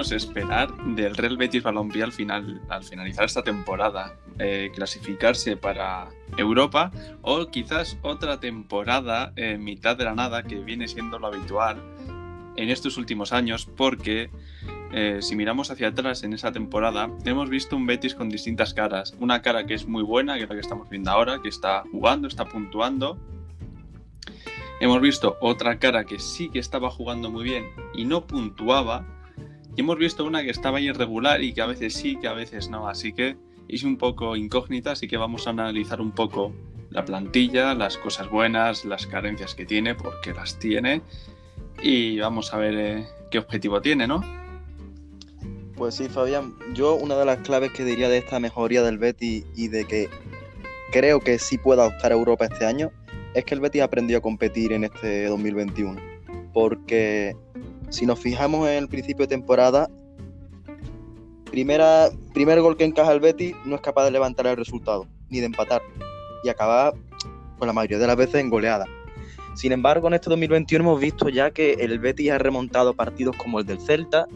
esperar del Real Betis Balompié al, final, al finalizar esta temporada? Eh, ¿Clasificarse para Europa o quizás otra temporada en mitad de la nada que viene siendo lo habitual en estos últimos años? Porque eh, si miramos hacia atrás en esa temporada, hemos visto un Betis con distintas caras. Una cara que es muy buena, que es la que estamos viendo ahora, que está jugando, está puntuando. Hemos visto otra cara que sí que estaba jugando muy bien y no puntuaba y hemos visto una que estaba irregular y que a veces sí, que a veces no. Así que es un poco incógnita, así que vamos a analizar un poco la plantilla, las cosas buenas, las carencias que tiene, porque las tiene. Y vamos a ver eh, qué objetivo tiene, ¿no? Pues sí, Fabián. Yo una de las claves que diría de esta mejoría del Betty y de que creo que sí pueda optar a Europa este año es que el Betis aprendió a competir en este 2021. Porque si nos fijamos en el principio de temporada, primera, primer gol que encaja el Betis no es capaz de levantar el resultado, ni de empatar, y acaba, pues la mayoría de las veces, en goleada. Sin embargo, en este 2021 hemos visto ya que el Betis ha remontado partidos como el del Celta,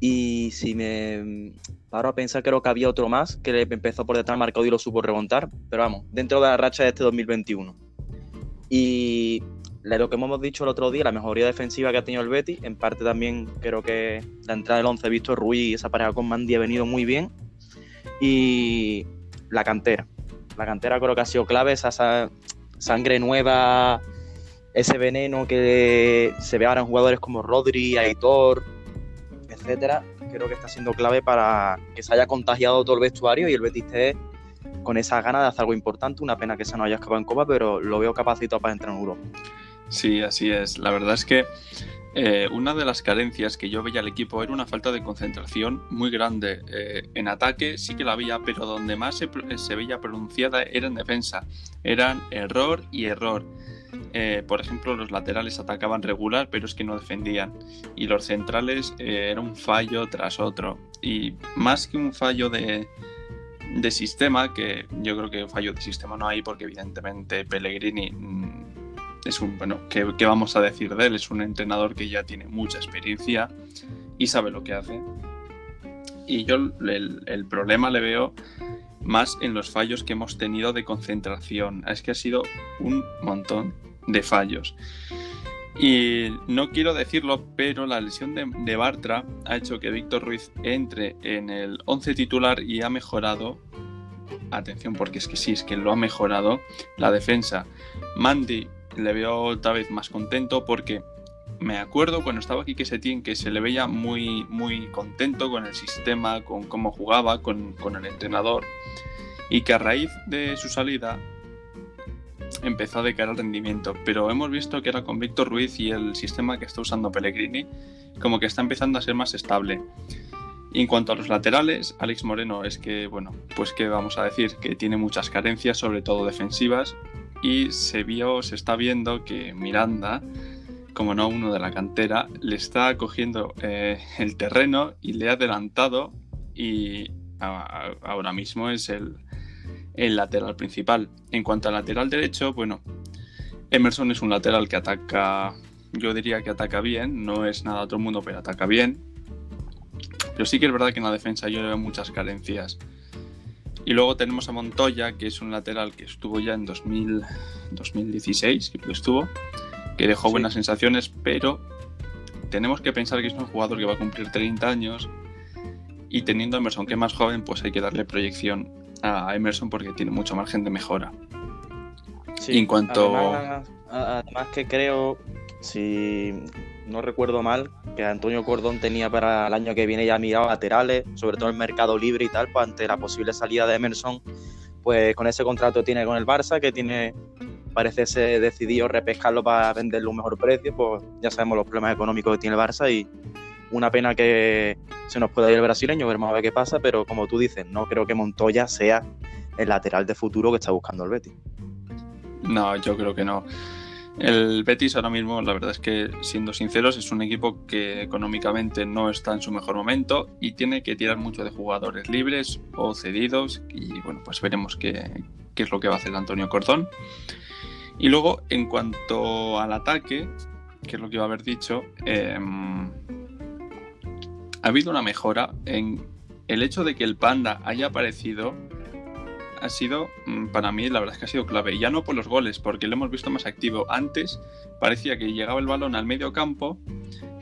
y si me paro a pensar, creo que había otro más que empezó por detrás marcado y lo supo remontar, pero vamos, dentro de la racha de este 2021. Y lo que hemos dicho el otro día, la mejoría defensiva que ha tenido el Betis, en parte también creo que la entrada del 11 visto Ruiz y esa pareja con Mandy ha venido muy bien. Y la cantera. La cantera creo que ha sido clave, esa sangre nueva, ese veneno que se ve ahora en jugadores como Rodri, Aitor, etcétera, creo que está siendo clave para que se haya contagiado todo el vestuario y el Betis esté con esa gana de hacer algo importante. Una pena que se no haya escapado en Copa, pero lo veo capacitado para entrar en Europa. Sí, así es. La verdad es que eh, una de las carencias que yo veía al equipo era una falta de concentración muy grande. Eh, en ataque sí que la había, pero donde más se, veía pronunciada era en defensa. Eran error y error. Eh, por ejemplo, los laterales atacaban regular, pero es que no defendían. Y los centrales era un fallo tras otro. Y más que un fallo de, de sistema, que yo creo que fallo de sistema no hay, porque evidentemente Pellegrini mm, es un, bueno, ¿qué, vamos a decir de él? Es un entrenador que ya tiene mucha experiencia y sabe lo que hace. Y yo el, problema le veo más en los fallos que hemos tenido de concentración. Es que ha sido un montón de fallos. Y no quiero decirlo, pero la lesión de, de, Bartra ha hecho que Víctor Ruiz entre en el 11 titular y ha mejorado. Atención, porque es que sí, es que lo ha mejorado la defensa. Mandy le veo otra vez más contento porque me acuerdo cuando estaba aquí que Setién que se le veía muy, muy contento con el sistema, con cómo jugaba, con, el entrenador y que a raíz de su salida empezó a decaer el rendimiento. Pero hemos visto que era con Víctor Ruiz y el sistema que está usando Pellegrini como que está empezando a ser más estable. Y en cuanto a los laterales, Alex Moreno es que, bueno, pues que vamos a decir que tiene muchas carencias, sobre todo defensivas, y se vio, se está viendo que Miranda, como no uno de la cantera, le está cogiendo eh, el terreno y le ha adelantado y ahora mismo es el, lateral principal. En cuanto al lateral derecho, bueno, Emerson es un lateral que ataca, yo diría que ataca bien, no es nada otro mundo, pero ataca bien. Pero sí que es verdad que en la defensa yo veo muchas carencias. Y luego tenemos a Montoya, que es un lateral que estuvo ya en 2000, 2016, que estuvo, que dejó buenas sensaciones, pero tenemos que pensar que es un jugador que va a cumplir 30 años y teniendo a Emerson que es más joven, pues hay que darle proyección a Emerson porque tiene mucho margen de mejora. Sí, en cuanto... además que creo, si no recuerdo mal, que Antonio Cordón tenía para el año que viene ya mirado laterales, sobre todo el mercado libre y tal, pues ante la posible salida de Emerson, pues con ese contrato tiene con el Barça, que tiene, parece ser decidido repescarlo para venderlo a un mejor precio, pues ya sabemos los problemas económicos que tiene el Barça y una pena que se nos pueda ir el brasileño, veremos a ver qué pasa, pero como tú dices, no creo que Montoya sea el lateral de futuro que está buscando el Betis. No, yo creo que no. El Betis ahora mismo, la verdad es que, siendo sinceros, es un equipo que económicamente no está en su mejor momento y tiene que tirar mucho de jugadores libres o cedidos. Y bueno, pues veremos qué, es lo que va a hacer Antonio Cordón. Y luego, en cuanto al ataque, que es lo que iba a haber dicho, em, ha habido una mejora en el hecho de que el Panda haya aparecido ha sido, mm, para mí, la verdad es que ha sido clave. Ya no por los goles, porque lo hemos visto más activo. Antes parecía que llegaba el balón al medio campo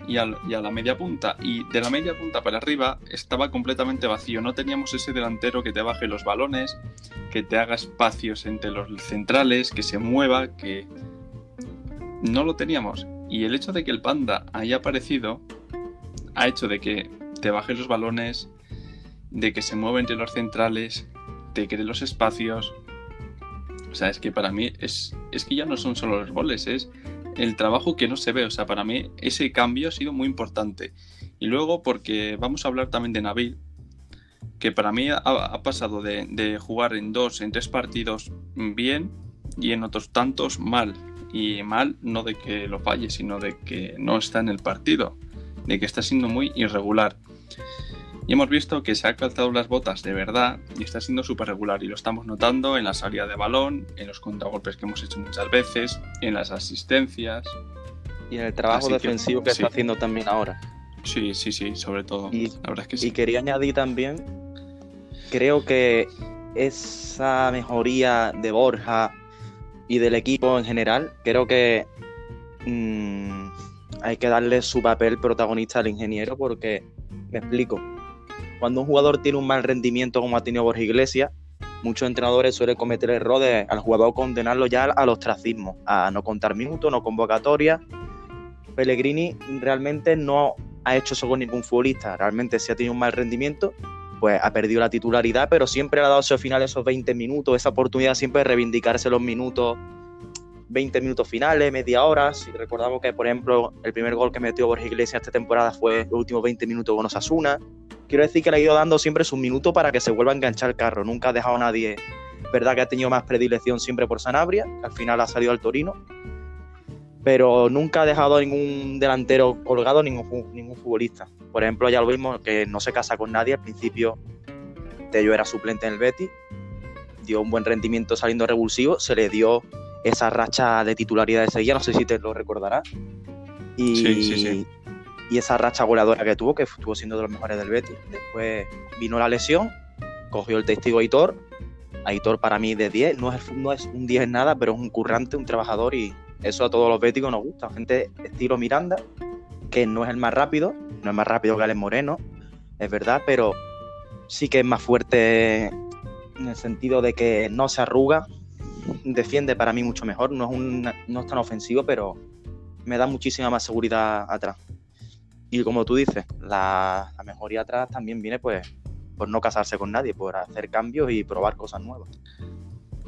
y, a la media punta. Y de la media punta para arriba estaba completamente vacío. No teníamos ese delantero que te baje los balones, que te haga espacios entre los centrales, que se mueva, que no lo teníamos. Y el hecho de que el panda haya aparecido ha hecho de que te baje los balones, de que se mueva entre los centrales, te cree los espacios. O sea, es que para mí es, es que ya no son solo los goles, es el trabajo que no se ve. O sea, para mí ese cambio ha sido muy importante. Y luego, porque vamos a hablar también de Nabil, que para mí ha, pasado de, jugar en dos, en tres partidos bien y en otros tantos mal. Y mal no de que lo falle, sino de que no está en el partido, de que está siendo muy irregular. Y hemos visto que se ha calzado las botas de verdad y está siendo súper regular. Y lo estamos notando en la salida de balón, en los contragolpes que hemos hecho muchas veces, en las asistencias. Y en el trabajo defensivo que, está haciendo también ahora. Sí, sí, sí, sobre todo. Y, la verdad es que sí. Y quería añadir también, creo que esa mejoría de Borja y del equipo en general, creo que mm, hay que darle su papel protagonista al ingeniero porque, me explico, cuando un jugador tiene un mal rendimiento como ha tenido Borja Iglesias, muchos entrenadores suelen cometer errores al jugador condenarlo ya al ostracismo, a no contar minutos, no convocatoria. Pellegrini realmente no ha hecho eso con ningún futbolista, realmente si ha tenido un mal rendimiento, pues ha perdido la titularidad, pero siempre le ha dado esos finales, esos 20 minutos, esa oportunidad siempre de reivindicarse los minutos, 20 minutos finales, media hora. Si recordamos que, por ejemplo, el primer gol que metió Borja Iglesias esta temporada fue los últimos 20 minutos con Osasuna. Quiero decir que le ha ido dando siempre sus minutos para que se vuelva a enganchar el carro. Nunca ha dejado a nadie. Verdad que ha tenido más predilección siempre por Sanabria, que al final ha salido al Torino. Pero nunca ha dejado a ningún delantero colgado, ningún, ningún futbolista. Por ejemplo, ya lo vimos que no se casa con nadie. Al principio, Tello era suplente en el Betis. Dio un buen rendimiento saliendo revulsivo. Se le dio esa racha de titularidad de Sevilla, no sé si te lo recordarás. Sí, sí, sí y esa racha goleadora que tuvo, que estuvo siendo de los mejores del Betis. Después vino la lesión, cogió el testigo Aitor. Aitor para mí de 10, no es, no es un 10 en nada, pero es un currante, un trabajador y eso a todos los béticos nos gusta. Gente estilo Miranda, que no es el más rápido, no es más rápido que Alex Moreno, es verdad, pero sí que es más fuerte en el sentido de que no se arruga, defiende para mí mucho mejor, no es, un, no es tan ofensivo, pero me da muchísima más seguridad atrás. Y como tú dices, la, mejoría atrás también viene pues por no casarse con nadie, por hacer cambios y probar cosas nuevas.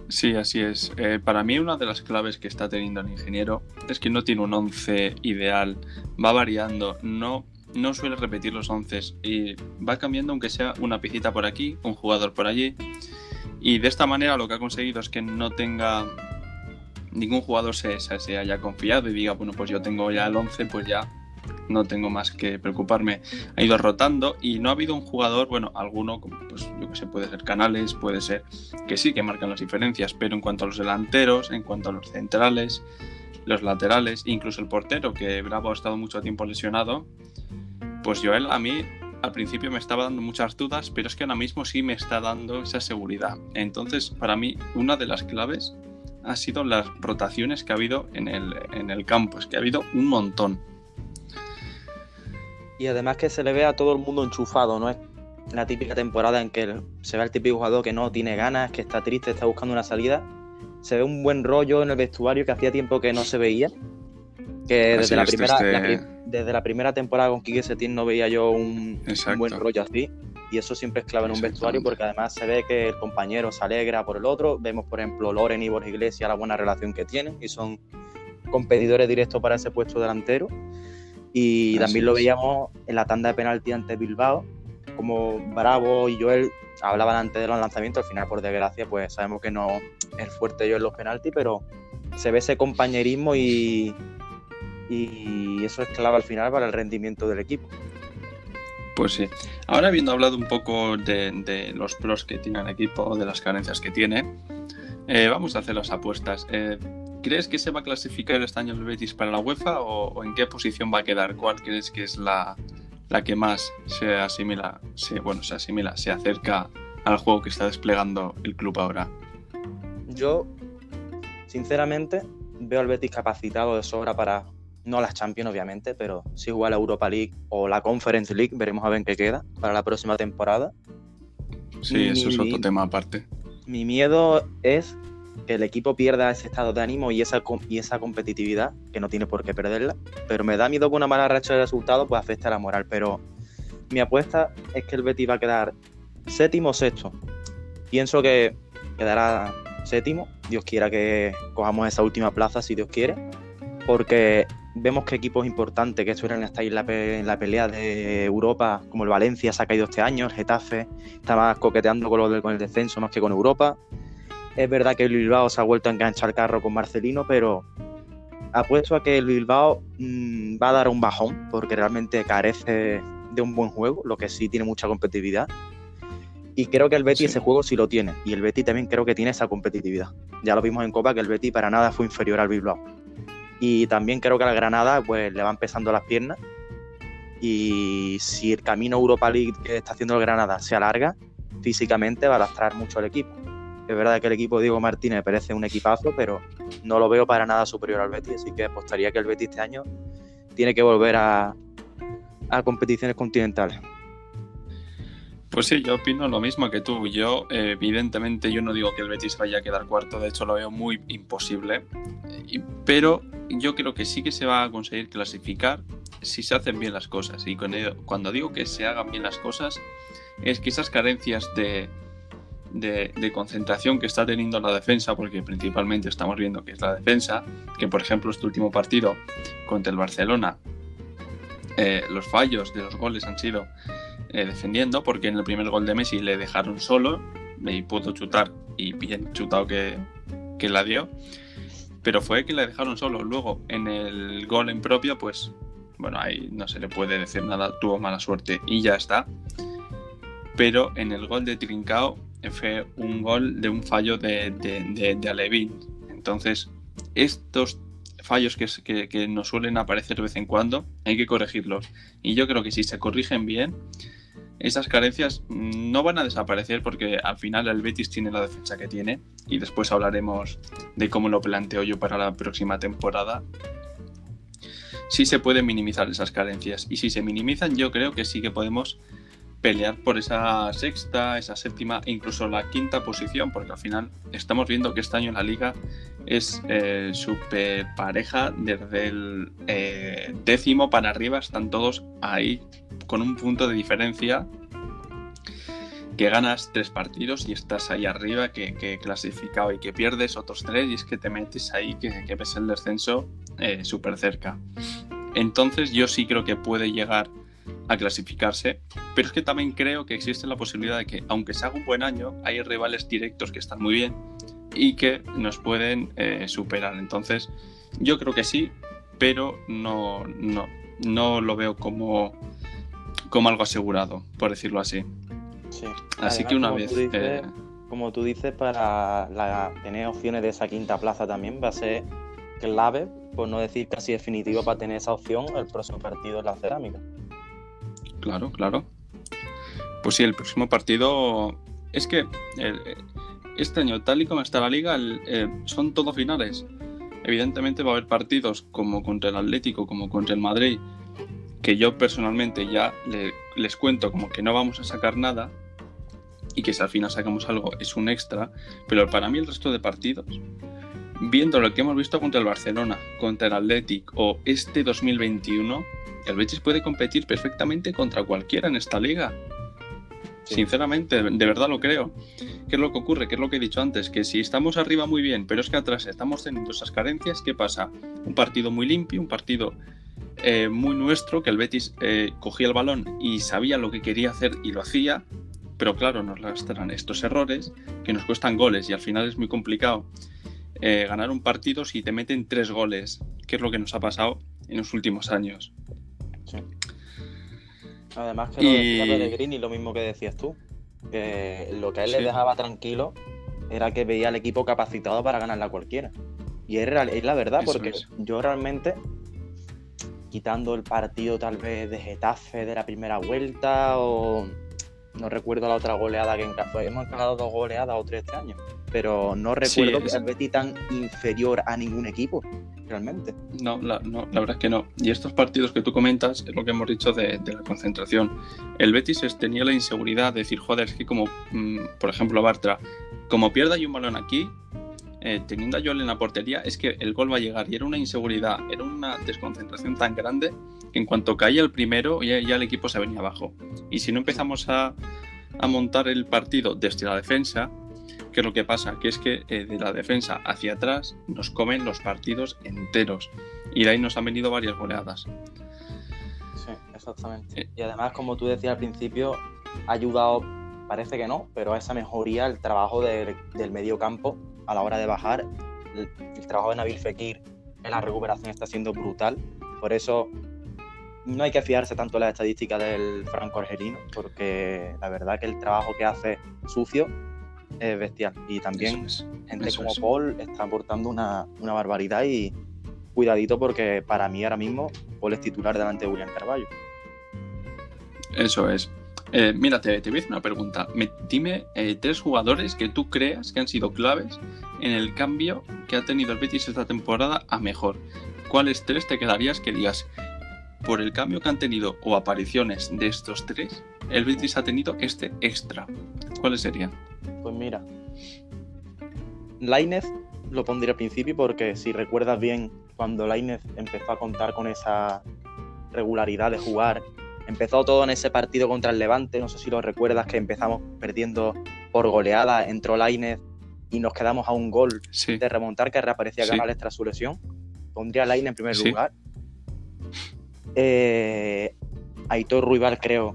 Sí, así es. Eh, para mí una de las claves que está teniendo el ingeniero es que no tiene un 11 ideal, va variando, no, no suele repetir los 11 y va cambiando aunque sea una piscita por aquí, un jugador por allí. Y de esta manera lo que ha conseguido es que no tenga ningún jugador se, se haya confiado y diga, bueno, pues yo tengo ya el 11, pues ya no tengo más que preocuparme. Ha ido rotando y no ha habido un jugador, bueno, alguno, pues yo que sé, puede ser Canales, puede ser que sí, que marcan las diferencias, pero en cuanto a los delanteros, en cuanto a los centrales, los laterales, incluso el portero, que Bravo ha estado mucho tiempo lesionado, pues Joel a mí al principio me estaba dando muchas dudas, pero es que ahora mismo sí me está dando esa seguridad. Entonces, para mí, una de las claves ha sido las rotaciones que ha habido en el, en el campo, es que ha habido un montón y además que se le ve a todo el mundo enchufado, no es la típica temporada en que se ve al típico jugador que no tiene ganas, que está triste, está buscando una salida. Se ve un buen rollo en el vestuario que hacía tiempo que no se veía. Que desde la, primera, este desde la primera temporada con Quique Setién no veía yo un, buen rollo así. Y eso siempre es clave en un vestuario porque además se ve que el compañero se alegra por el otro. Vemos, por ejemplo, Loren y Borja Iglesias, la buena relación que tienen y son competidores directos para ese puesto delantero. Y también lo veíamos en la tanda de penalti ante Bilbao, como Bravo y Joel hablaban antes de los lanzamientos, al final por desgracia pues sabemos que no es fuerte yo en los penaltis, pero se ve ese compañerismo y, y eso es clave al final para el rendimiento del equipo. Pues sí. Ahora habiendo hablado un poco de, los pros que tiene el equipo, de las carencias que tiene, eh, vamos a hacer las apuestas. Eh, ¿Crees que se va a clasificar este año el Betis para la UEFA o, en qué posición va a quedar? ¿Cuál crees que es la, la que más se asimila, se, bueno, se asimila, se acerca al juego que está desplegando el club ahora? Yo, sinceramente, veo al Betis capacitado de sobra para, no las Champions obviamente, pero sí igual la Europa League o la Conference League, veremos a ver qué queda para la próxima temporada. Sí, eso es otro tema aparte. Mi miedo es el equipo pierda ese estado de ánimo y esa, y esa competitividad, que no tiene por qué perderla, pero me da miedo que una mala racha de resultados pues afecte a la moral, pero mi apuesta es que el Betis va a quedar séptimo o sexto. Pienso que quedará séptimo, Dios quiera que cojamos esa última plaza si Dios quiere, porque vemos que equipos importantes que suelen estar en la, en la pelea de Europa, como el Valencia se ha caído este año, el Getafe está más coqueteando con, lo con el descenso más que con Europa. Es verdad que el Bilbao se ha vuelto a enganchar el carro con Marcelino, pero apuesto a que el Bilbao mmm, va a dar un bajón porque realmente carece de un buen juego, lo que sí tiene mucha competitividad. Y creo que el Betty sí. ese juego sí lo tiene. Y el Betty también creo que tiene esa competitividad. Ya lo vimos en Copa que el Betty para nada fue inferior al Bilbao. Y también creo que al Granada pues le van empezando las piernas. Y si el camino Europa League que está haciendo el Granada se alarga, físicamente va a lastrar mucho al equipo. Es verdad que el equipo de Diego Martínez parece un equipazo, pero no lo veo para nada superior al Betis. Así que apostaría que el Betis este año tiene que volver a, a competiciones continentales. Pues sí, yo opino lo mismo que tú. Yo, eh, evidentemente, yo no digo que el Betis vaya a quedar cuarto, de hecho lo veo muy imposible. Pero yo creo que sí que se va a conseguir clasificar si se hacen bien las cosas. Y cuando digo que se hagan bien las cosas, es que esas carencias de, de, concentración que está teniendo la defensa, porque principalmente estamos viendo que es la defensa, que por ejemplo este último partido contra el Barcelona, eh, los fallos de los goles han sido eh, defendiendo, porque en el primer gol de Messi le dejaron solo y pudo chutar y bien chutado que, que la dio, pero fue que le dejaron solo. Luego en el gol en propia, pues bueno, ahí no se le puede decir nada, tuvo mala suerte y ya está. Pero en el gol de Trincao fue un gol de un fallo de, de. Entonces, estos fallos que, que, nos suelen aparecer de vez en cuando hay que corregirlos. Y yo creo que si se corrigen bien, esas carencias no van a desaparecer porque al final el Betis tiene la defensa que tiene. Y después hablaremos de cómo lo planteo yo para la próxima temporada. Sí se pueden minimizar esas carencias. Y si se minimizan, yo creo que sí que podemos pelear por esa sexta, esa séptima e incluso la quinta posición, porque al final estamos viendo que este año la liga es eh, súper pareja, desde el eh, décimo para arriba están todos ahí con un punto de diferencia que ganas tres partidos y estás ahí arriba, que, que clasificado y que pierdes otros tres y es que te metes ahí, que, que ves el descenso eh, súper cerca. Entonces yo sí creo que puede llegar a clasificarse, pero es que también creo que existe la posibilidad de que, aunque se haga un buen año, hay rivales directos que están muy bien y que nos pueden eh, superar. Entonces, yo creo que sí, pero no, no, no lo veo como, como algo asegurado, por decirlo así. Sí. Así Además, que una vez... Dices, eh... Como tú dices, para la, tener opciones de esa quinta plaza también va a ser clave, por no decir casi definitivo, para tener esa opción el próximo partido en la cerámica. Claro, claro. Pues sí, el próximo partido es que eh, este año, tal y como está la liga, eh, son todos finales. Evidentemente va a haber partidos como contra el Atlético, como contra el Madrid, que yo personalmente ya le, les cuento como que no vamos a sacar nada y que si al final sacamos algo es un extra, pero para mí el resto de partidos, viendo lo que hemos visto contra el Barcelona, contra el Atlético o este 2021, el Betis puede competir perfectamente contra cualquiera en esta liga. Sí. Sinceramente, de verdad lo creo. ¿Qué es lo que ocurre? ¿Qué es lo que he dicho antes? Que si estamos arriba muy bien, pero es que atrás estamos teniendo esas carencias, ¿qué pasa? Un partido muy limpio, un partido eh, muy nuestro, que el Betis eh, cogía el balón y sabía lo que quería hacer y lo hacía, pero claro, nos lastran estos errores que nos cuestan goles y al final es muy complicado eh, ganar un partido si te meten tres goles, que es lo que nos ha pasado en los últimos años. Sí. Además que lo y... decía Pellegrini, lo mismo que decías tú, que lo que a él sí. le dejaba tranquilo era que veía al equipo capacitado para ganarla cualquiera. Y es, real, es la verdad, Eso porque es. yo realmente quitando el partido tal vez de Getafe de la primera vuelta o no recuerdo la otra goleada que encajó. Hemos encajado dos goleadas o tres este año, pero no recuerdo que el Betis tan inferior a ningún equipo, realmente. No la, no, la verdad es que no. Y estos partidos que tú comentas es lo que hemos dicho de, la concentración. El Betis tenía la inseguridad de decir, joder, es que como, mm, por ejemplo, Bartra, como pierda yo un balón aquí, eh, teniendo a Joel en la portería, es que el gol va a llegar. Y era una inseguridad, era una desconcentración tan grande en cuanto caía el primero, ya, el equipo se venía abajo. Y si no empezamos a, montar el partido desde la defensa, ¿qué es lo que pasa? Que es que eh, de la defensa hacia atrás nos comen los partidos enteros. Y de ahí nos han venido varias goleadas. Sí, exactamente. Eh. y además, como tú decías al principio, ha ayudado, parece que no, pero a esa mejoría el trabajo del medio campo a la hora de bajar. El, trabajo de Nabil Fekir en la recuperación está siendo brutal. Por eso no hay que fiarse tanto de las estadísticas del franco argelino, porque la verdad que el trabajo que hace sucio es bestial. Y también gente como Paul está aportando una, una, barbaridad y cuidadito porque para mí ahora mismo Paul es titular delante de William Carballo. Eso es. Eh, mira, te, voy a hacer una pregunta. dime eh, tres jugadores que tú creas que han sido claves en el cambio que ha tenido el Betis esta temporada a mejor. ¿Cuáles tres te quedarías que digas, por el cambio que han tenido o apariciones de estos tres, el Betis ha tenido este extra? ¿Cuáles serían? Pues mira, Lainez lo pondría al principio porque si recuerdas bien, cuando Lainez empezó a contar con esa regularidad de jugar Empezó todo en ese partido contra el Levante, no sé si lo recuerdas, que empezamos perdiendo por goleada, entró Lainez y nos quedamos a un gol de remontar que reaparecía Canales tras su lesión. Pondría a Lainez en primer lugar. Eh, Aitor Ruibal creo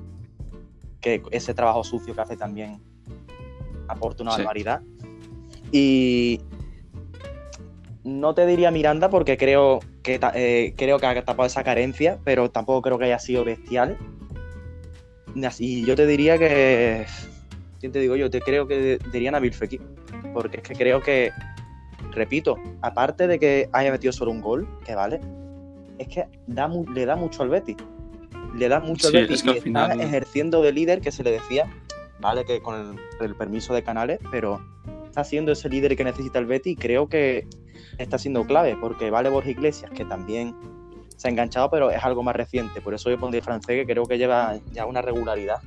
que ese trabajo sucio que hace también aporta una barbaridad. Y no te diría Miranda porque creo que, eh, creo que ha tapado esa carencia, pero tampoco creo que haya sido bestial. Y yo te diría que. ¿Quién te digo yo? Te creo que diría Nabil Fekir. Porque es que creo que. Repito, aparte de que haya metido solo un gol, que vale, es que da, le da mucho al Betty. Le da mucho al Betty. y está ejerciendo de líder que se le decía, vale, que con el, el permiso de Canales, pero está siendo ese líder que necesita el Betty y creo que está siendo clave, porque vale Borja Iglesias, que también se ha enganchado, pero es algo más reciente. Por eso yo pondría francés, que creo que lleva ya una regularidad.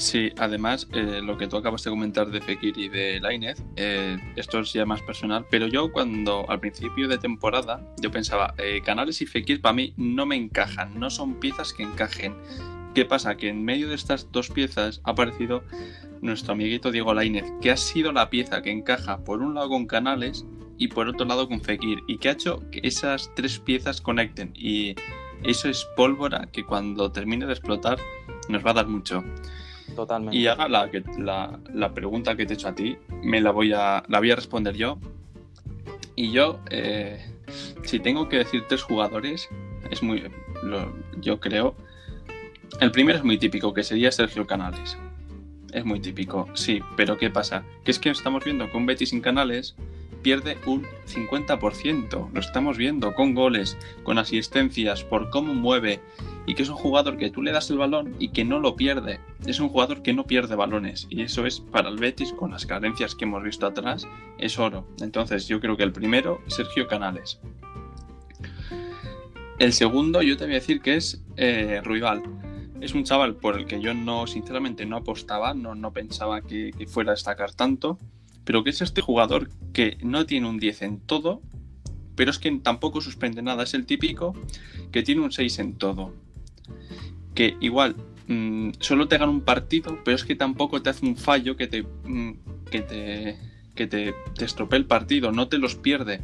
Sí, además, eh, lo que tú acabas de comentar de Fekir y de Lainez, eh, esto es ya más personal, pero yo cuando al principio de temporada, yo pensaba, eh, Canales y Fekir para mí no me encajan, no son piezas que encajen. ¿Qué pasa? Que en medio de estas dos piezas ha aparecido nuestro amiguito Diego Lainez, que ha sido la pieza que encaja por un lado con Canales y por otro lado con Fekir, y que ha hecho que esas tres piezas conecten. Y eso es pólvora que cuando termine de explotar nos va a dar mucho. Totalmente. Y ahora la, la, pregunta que te he hecho a ti, me la voy a, la voy a responder yo. Y yo, eh, si tengo que decir tres jugadores, es muy, yo creo, el primero es muy típico, que sería Sergio Canales es muy típico, sí, pero ¿qué pasa? Que es que estamos viendo un Betis sin canales pierde un 50%, lo estamos viendo con goles, con asistencias, por cómo mueve, y que es un jugador que tú le das el balón y que no lo pierde, es un jugador que no pierde balones, y eso es para el Betis, con las carencias que hemos visto atrás, es oro. Entonces yo creo que el primero, Sergio Canales. El segundo yo te voy a decir que es eh, es un chaval por el que yo no, sinceramente, no apostaba, no, no pensaba que, fuera a destacar tanto, pero que es este jugador que no tiene un 10 en todo, pero es que tampoco suspende nada. Es el típico que tiene un 6 en todo. Que igual mm, solo te gana un partido, pero es que tampoco te hace un fallo que te, mm, que te, que te, estropee el partido, no te los pierde.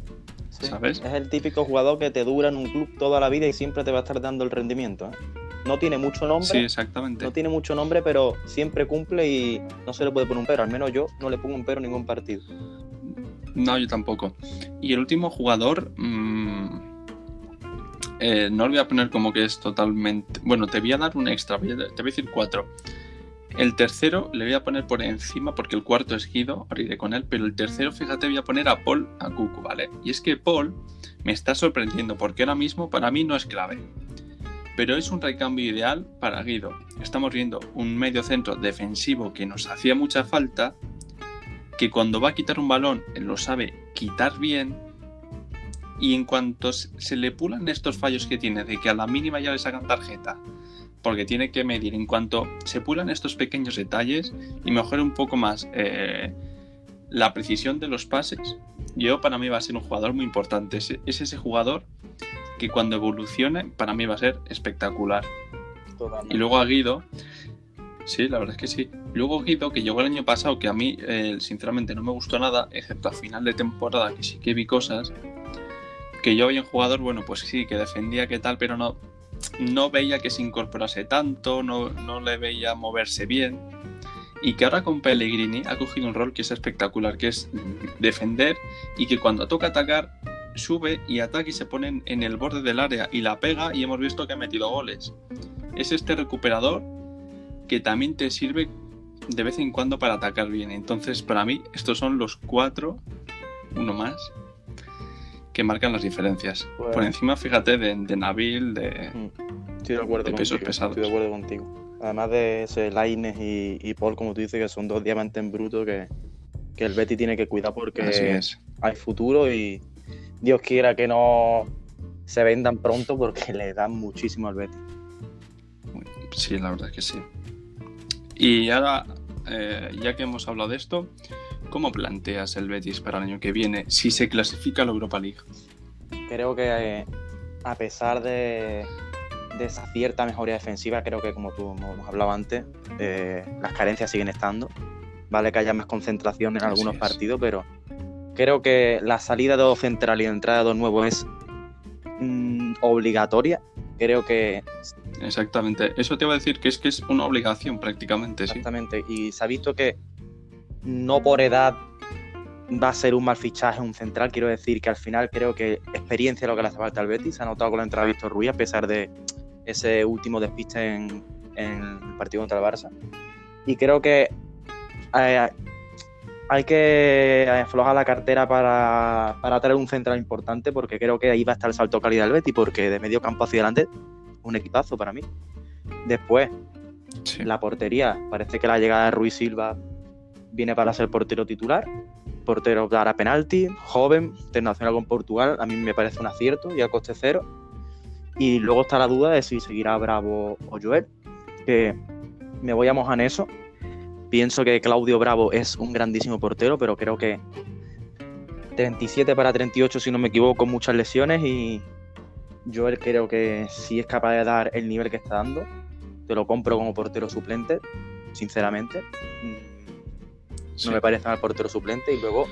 ¿Sabes? Es el típico jugador que te dura en un club toda la vida y siempre te va a estar dando el rendimiento. ¿eh? no tiene mucho nombre. Sí, exactamente. No tiene mucho nombre, pero siempre cumple y no se le puede poner un pero. Al menos yo no le pongo un pero a ningún partido. No, yo tampoco. Y el último jugador, mm, eh, no lo voy a poner como que es totalmente. Bueno, te voy a dar un extra, te voy a decir cuatro. El tercero le voy a poner por encima porque el cuarto es Guido, ahora iré con él, pero el tercero, fíjate, voy a poner a Paul a Cucu, ¿vale? Y es que Paul me está sorprendiendo porque ahora mismo para mí no es clave. Pero es un recambio ideal para Guido. Estamos viendo un medio centro defensivo que nos hacía mucha falta, que cuando va a quitar un balón lo sabe quitar bien y en cuanto se le pulan estos fallos que tiene de que a la mínima ya le sacan tarjeta, porque tiene que medir en cuanto se pulan estos pequeños detalles y mejora un poco más eh, la precisión de los pases, yo para mí va a ser un jugador muy importante. Es, ese jugador que cuando evolucione para mí va a ser espectacular. Y luego a Guido, sí, la verdad es que sí. Luego Guido, que llegó el año pasado, que a mí eh, sinceramente no me gustó nada, excepto a final de temporada, que sí que vi cosas, que yo había un jugador, bueno, pues sí, que defendía que tal, pero no, no veía que se incorporase tanto, no, no le veía moverse bien. Y que ahora con Pellegrini ha cogido un rol que es espectacular, que es defender y que cuando toca atacar sube y ataca y se pone en el borde del área y la pega y hemos visto que ha metido goles. Es este recuperador que también te sirve de vez en cuando para atacar bien. Entonces, para mí, estos son los cuatro, uno más, que marcan las diferencias. Por encima, fíjate, de, Nabil, de, mm. Estoy de, acuerdo pesos pesados. Estoy de acuerdo contigo. Además de ese Laines y, Paul, como tú dices, que son dos diamantes en bruto que, el Betty tiene que cuidar porque hay futuro y Dios quiera que no se vendan pronto porque le dan muchísimo al Betty. Sí, la verdad es que sí. Y ahora, eh, ya que hemos hablado de esto, ¿Cómo planteas el Betis para el año que viene si se clasifica a la Europa League? Creo que a pesar de, esa cierta mejoría defensiva, creo que como tú hemos hablado antes, eh, las carencias siguen estando. Vale que haya más concentración en algunos partidos, pero creo que la salida de dos centrales y la entrada de dos nuevos es mm, obligatoria. Creo que Exactamente. Eso te iba a decir que es que es una obligación prácticamente. Exactamente. Y se ha visto que no por edad va a ser un mal fichaje un central. Quiero decir que al final creo que experiencia es lo que le hace falta al Betis. Se ha notado con la entrada de Víctor Ruiz, a pesar de ese último despiste en, el partido contra el Barça. Y creo que eh, hay que aflojar la cartera para, para, traer un central importante, porque creo que ahí va a estar el salto calidad del Betis, porque de medio campo hacia adelante, un equipazo para mí. Después, la portería, parece que la llegada de Ruiz Silva viene para ser portero titular, portero para penalti, joven, internacional con Portugal, a mí me parece un acierto y a coste cero. Y luego está la duda de si seguirá Bravo o Joel, que me voy a mojar en eso. Pienso que Claudio Bravo es un grandísimo portero, pero creo que 37 para 38, si no me equivoco, con muchas lesiones y Joel creo que si es capaz de dar el nivel que está dando, te lo compro como portero suplente, sinceramente no me parece mal portero suplente. Y luego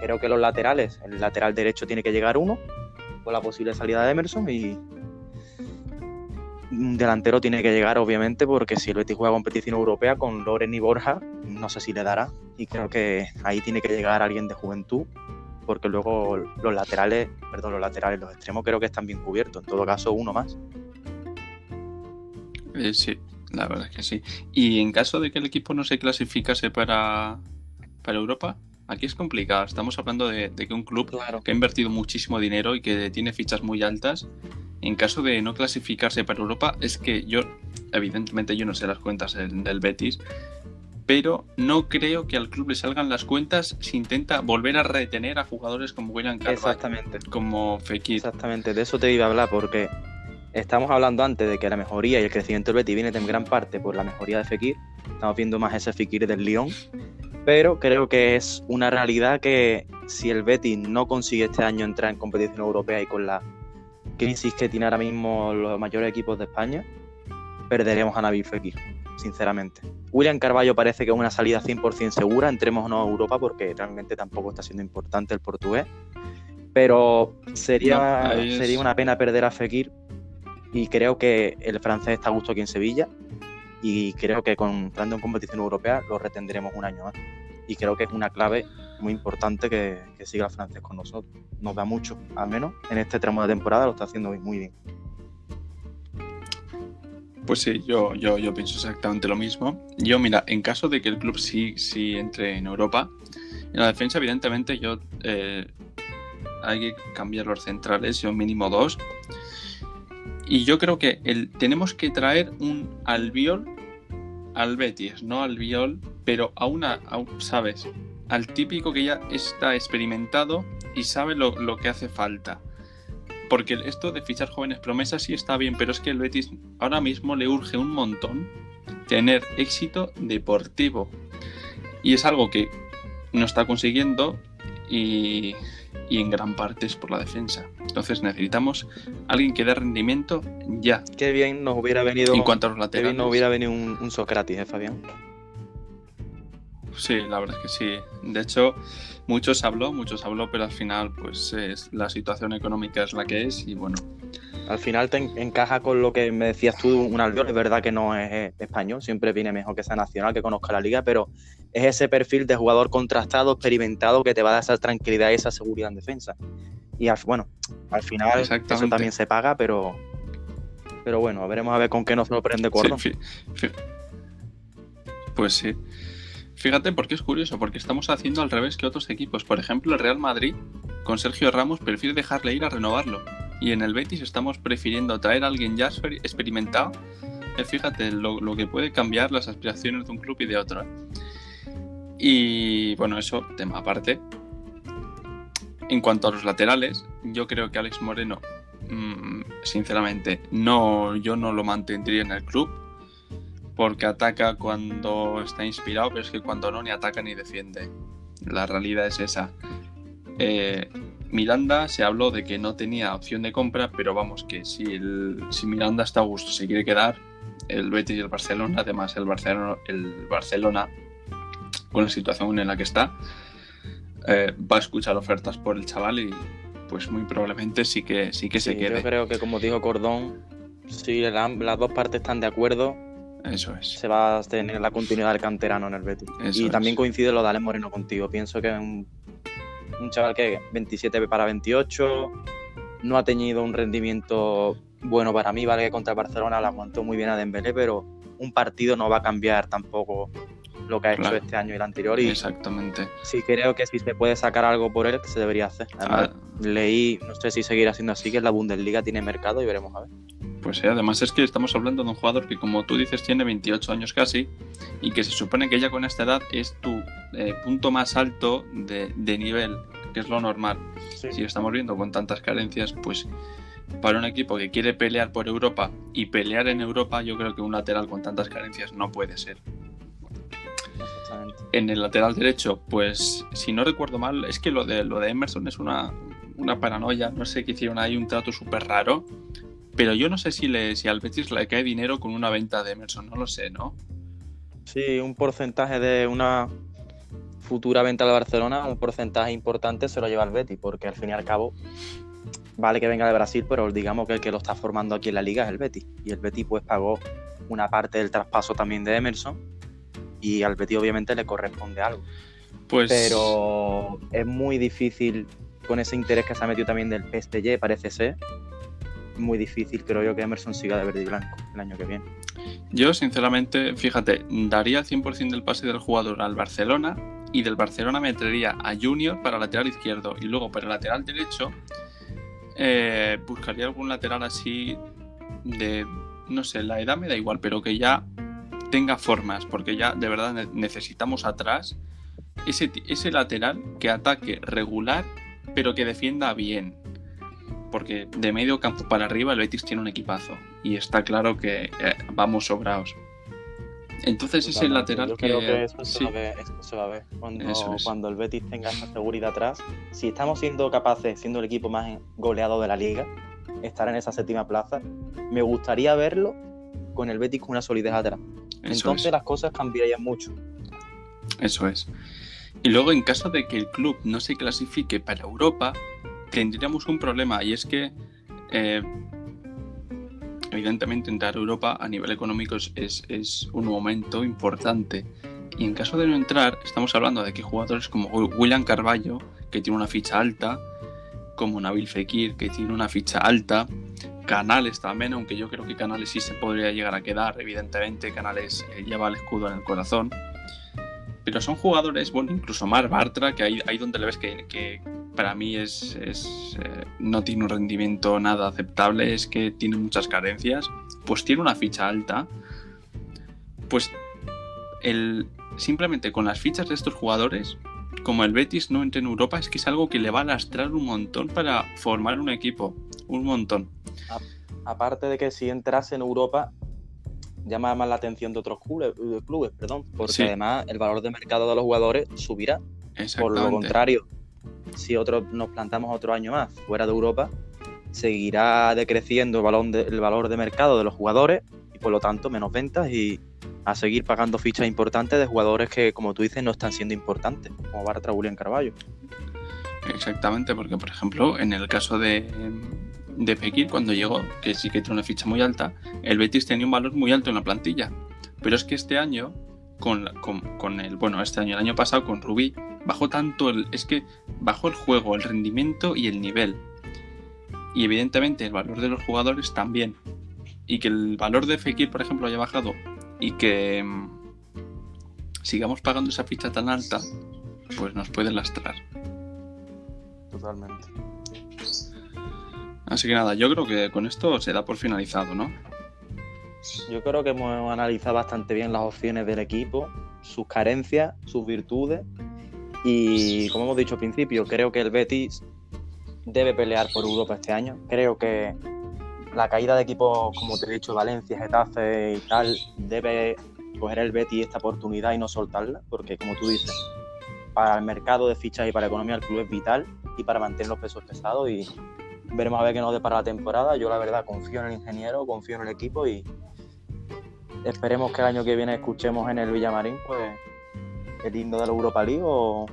creo que los laterales, el lateral derecho tiene que llegar uno, con la posible salida de Emerson y un delantero tiene que llegar, obviamente, porque si el Betis juega competición europea con Loren y Borja, no sé si le dará. Y creo que ahí tiene que llegar alguien de juventud, porque luego los laterales, perdón, los laterales, los extremos creo que están bien cubiertos. En todo caso, uno más. Eh, sí, la verdad es que sí. Y en caso de que el equipo no se clasificase para, para Europa, aquí es complicado. Estamos hablando de, que un club que ha invertido muchísimo dinero y que tiene fichas muy altas, en caso de no clasificarse para Europa, es que yo, evidentemente yo no sé las cuentas del, Betis, pero no creo que al club le salgan las cuentas si intenta volver a retener a jugadores como William Carvalho, Exactamente. como Fekir. Exactamente, de eso te iba a hablar porque Estamos hablando antes de que la mejoría y el crecimiento del Betis viene en gran parte por la mejoría de Fekir. Estamos viendo más ese Fekir del Lyon. Pero creo que es una realidad que si el Betis no consigue este año entrar en competición europea y con la crisis que tiene ahora mismo los mayores equipos de España, perderemos a Nabil Fekir, sinceramente. William Carballo parece que es una salida 100% segura, entremos o no a Europa porque realmente tampoco está siendo importante el portugués. Pero sería, sería una pena perder a Fekir y creo que el francés está a gusto aquí en Sevilla y creo que con, entrando en competición europea lo retendremos un año más. Y creo que es una clave muy importante que, siga el francés con nosotros. Nos da mucho, al menos en este tramo de temporada lo está haciendo muy bien. Pues sí, yo, yo, yo pienso exactamente lo mismo. Yo, mira, en caso de que el club sí, sí entre en Europa, en la defensa, evidentemente, yo eh, hay que cambiar los centrales, yo mínimo dos. Y yo creo que tenemos que traer un albiol al Betis, no albiol, pero a una, ¿sabes? Al típico que ya está experimentado y sabe lo, lo que hace falta. Porque esto de fichar jóvenes promesas sí está bien, pero es que el Betis ahora mismo le urge un montón tener éxito deportivo. Y es algo que no está consiguiendo y, en gran parte es por la defensa. Entonces necesitamos alguien que dé rendimiento ya. Qué bien nos hubiera venido. En cuanto a los laterales. Qué bien nos hubiera venido un, un Socrates, ¿eh, Fabián? Sí, la verdad es que sí. De hecho, muchos habló, muchos habló, pero al final, pues es, la situación económica es la que es y bueno. Al final te encaja con lo que me decías tú, un albiol. Es verdad que no es español, siempre viene mejor que sea nacional, que conozca la liga, pero es ese perfil de jugador contrastado, experimentado, que te va a dar esa tranquilidad y esa seguridad en defensa. Y bueno, al final eso también se paga, pero, pero bueno, veremos a ver con qué nos sorprende Córdoba. pues sí. Fíjate porque es curioso, porque estamos haciendo al revés que otros equipos. Por ejemplo, el Real Madrid, con Sergio Ramos, prefiere dejarle ir a renovarlo. Y en el Betis estamos prefiriendo traer a alguien ya experimentado. Eh, fíjate lo, que puede cambiar las aspiraciones de un club y de otro. ¿eh? Y bueno, eso, tema aparte. En cuanto a los laterales, yo creo que Alex Moreno, mm, sinceramente, no, yo no lo mantendría en el club porque ataca cuando está inspirado, pero es que cuando no ni ataca ni defiende. La realidad es esa. Eh, Miranda se habló de que no tenía opción de compra, pero vamos que si, si Miranda está a gusto, se quiere quedar, el Betis y el Barcelona, además el Barcelona, el Barcelona con la situación en la que está, eh, va a escuchar ofertas por el chaval y pues muy probablemente sí que sí que se quede. Yo creo que como dijo Cordón, si las dos partes están de acuerdo, eso es. Se va a tener la continuidad del canterano en el Betis. y también coincide lo de Alex Moreno contigo. Pienso que es un, chaval que 27 para 28, no ha tenido un rendimiento bueno para mí, vale que contra Barcelona la aguantó muy bien a Dembélé, pero un partido no va a cambiar tampoco lo que ha hecho este año y el anterior. Y Exactamente. Sí, creo que si se puede sacar algo por él, se debería hacer. Además, ah. leí, no sé si seguirá siendo así, que la Bundesliga tiene mercado y veremos a ver. Pues sí, además es que estamos hablando de un jugador que, como tú dices, tiene 28 años casi y que se supone que ya con esta edad es tu eh, punto más alto de, nivel, que es lo normal. Si estamos viendo con tantas carencias, pues para un equipo que quiere pelear por Europa y pelear en Europa, yo creo que un lateral con tantas carencias no puede ser. En el lateral derecho, pues si no recuerdo mal, es que lo de, lo de Emerson es una, una paranoia. No sé qué hicieron ahí, un trato súper raro pero yo no sé si, le, si al Betis le cae dinero con una venta de Emerson, no lo sé, ¿no? Sí, un porcentaje de una futura venta de Barcelona, un porcentaje importante se lo lleva el Betis, porque al fin y al cabo, vale que venga de Brasil, pero digamos que el que lo está formando aquí en la liga es el Betis. Y el Betis pues pagó una parte del traspaso también de Emerson y al Betis obviamente le corresponde algo. Pues... Pero es muy difícil con ese interés que se ha metido también del PSG, parece ser, muy difícil, creo yo, que Emerson siga de verde y blanco el año que viene. Yo, sinceramente, fíjate, daría el 100% del pase del jugador al Barcelona y del Barcelona me traería a Junior para lateral izquierdo y luego para lateral derecho eh, buscaría algún lateral así de, no sé, la edad me da igual, pero que ya tenga formas, porque ya de verdad necesitamos atrás ese, ese lateral que ataque regular, pero que defienda bien porque de medio campo para arriba el Betis tiene un equipazo y está claro que eh, vamos sobrados. Entonces es el lateral que... Creo que eso se, va a ver, Cuando, el Betis tenga esa seguridad atrás. Si estamos siendo capaces, siendo el equipo más goleado de la liga, estar en esa séptima plaza, me gustaría verlo con el Betis con una solidez atrás. Entonces las cosas cambiarían mucho. Eso es. Y luego en caso de que el club no se clasifique para Europa, tendríamos un problema y es que eh, evidentemente entrar a Europa a nivel económico es, un momento importante. Y en caso de no entrar, estamos hablando de que jugadores como William Carballo, que tiene una ficha alta, como Nabil Fekir, que tiene una ficha alta, Canales también, aunque yo creo que Canales sí se podría llegar a quedar, evidentemente Canales eh, lleva el escudo en el corazón. Pero son jugadores, bueno, incluso Mar Bartra, que ahí, ahí donde le ves que, para mí es, es eh, no tiene un rendimiento nada aceptable, es que tiene muchas carencias, pues tiene una ficha alta. Pues el, simplemente con las fichas de estos jugadores, como el Betis no entre en Europa, es que es algo que le va a lastrar un montón para formar un equipo, un montón aparte de que si entrase en Europa llama más la atención de otros clubes, clubes perdón, porque además el valor de mercado de los jugadores subirá. Por lo contrario, si otro, nos plantamos otro año más fuera de Europa, seguirá decreciendo el valor, de, el valor de mercado de los jugadores y por lo tanto menos ventas y a seguir pagando fichas importantes de jugadores que, como tú dices, no están siendo importantes, como Bartra, Julián Carballo. Exactamente, porque por ejemplo, en el caso de, de Fekir cuando llegó, que sí que tiene una ficha muy alta, el Betis tenía un valor muy alto en la plantilla. Pero es que este año, con, con, el, bueno, este año, el año pasado con Rubí, bajó tanto el, es que bajó el juego, el rendimiento y el nivel. Y evidentemente el valor de los jugadores también. Y que el valor de Fekir, por ejemplo, haya bajado y que mm, sigamos pagando esa ficha tan alta, pues nos puede lastrar. Totalmente. Así que nada, yo creo que con esto se da por finalizado, ¿no? Yo creo que hemos analizado bastante bien las opciones del equipo, sus carencias, sus virtudes. Y como hemos dicho al principio, creo que el Betis debe pelear por Europa este año. Creo que la caída de equipos, como te he dicho, Valencia, Getafe y tal, debe coger el Betis esta oportunidad y no soltarla, porque como tú dices, para el mercado de fichas y para la economía del club es vital y para mantener los pesos pesados y veremos a ver qué nos depara la temporada. Yo la verdad confío en el ingeniero, confío en el equipo y esperemos que el año que viene escuchemos en el Villamarín pues el himno de la Europa League o,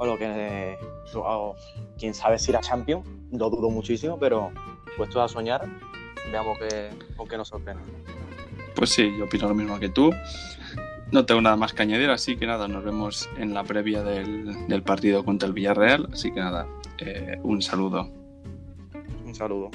lo que quién sabe si era Champion, lo dudo muchísimo, pero puesto a soñar, veamos que, qué nos sorprende. Pues sí, yo opino lo mismo que tú. No tengo nada más que añadir, así que nada, nos vemos en la previa del, partido contra el Villarreal. Así que nada, eh, un saludo. Un saludo.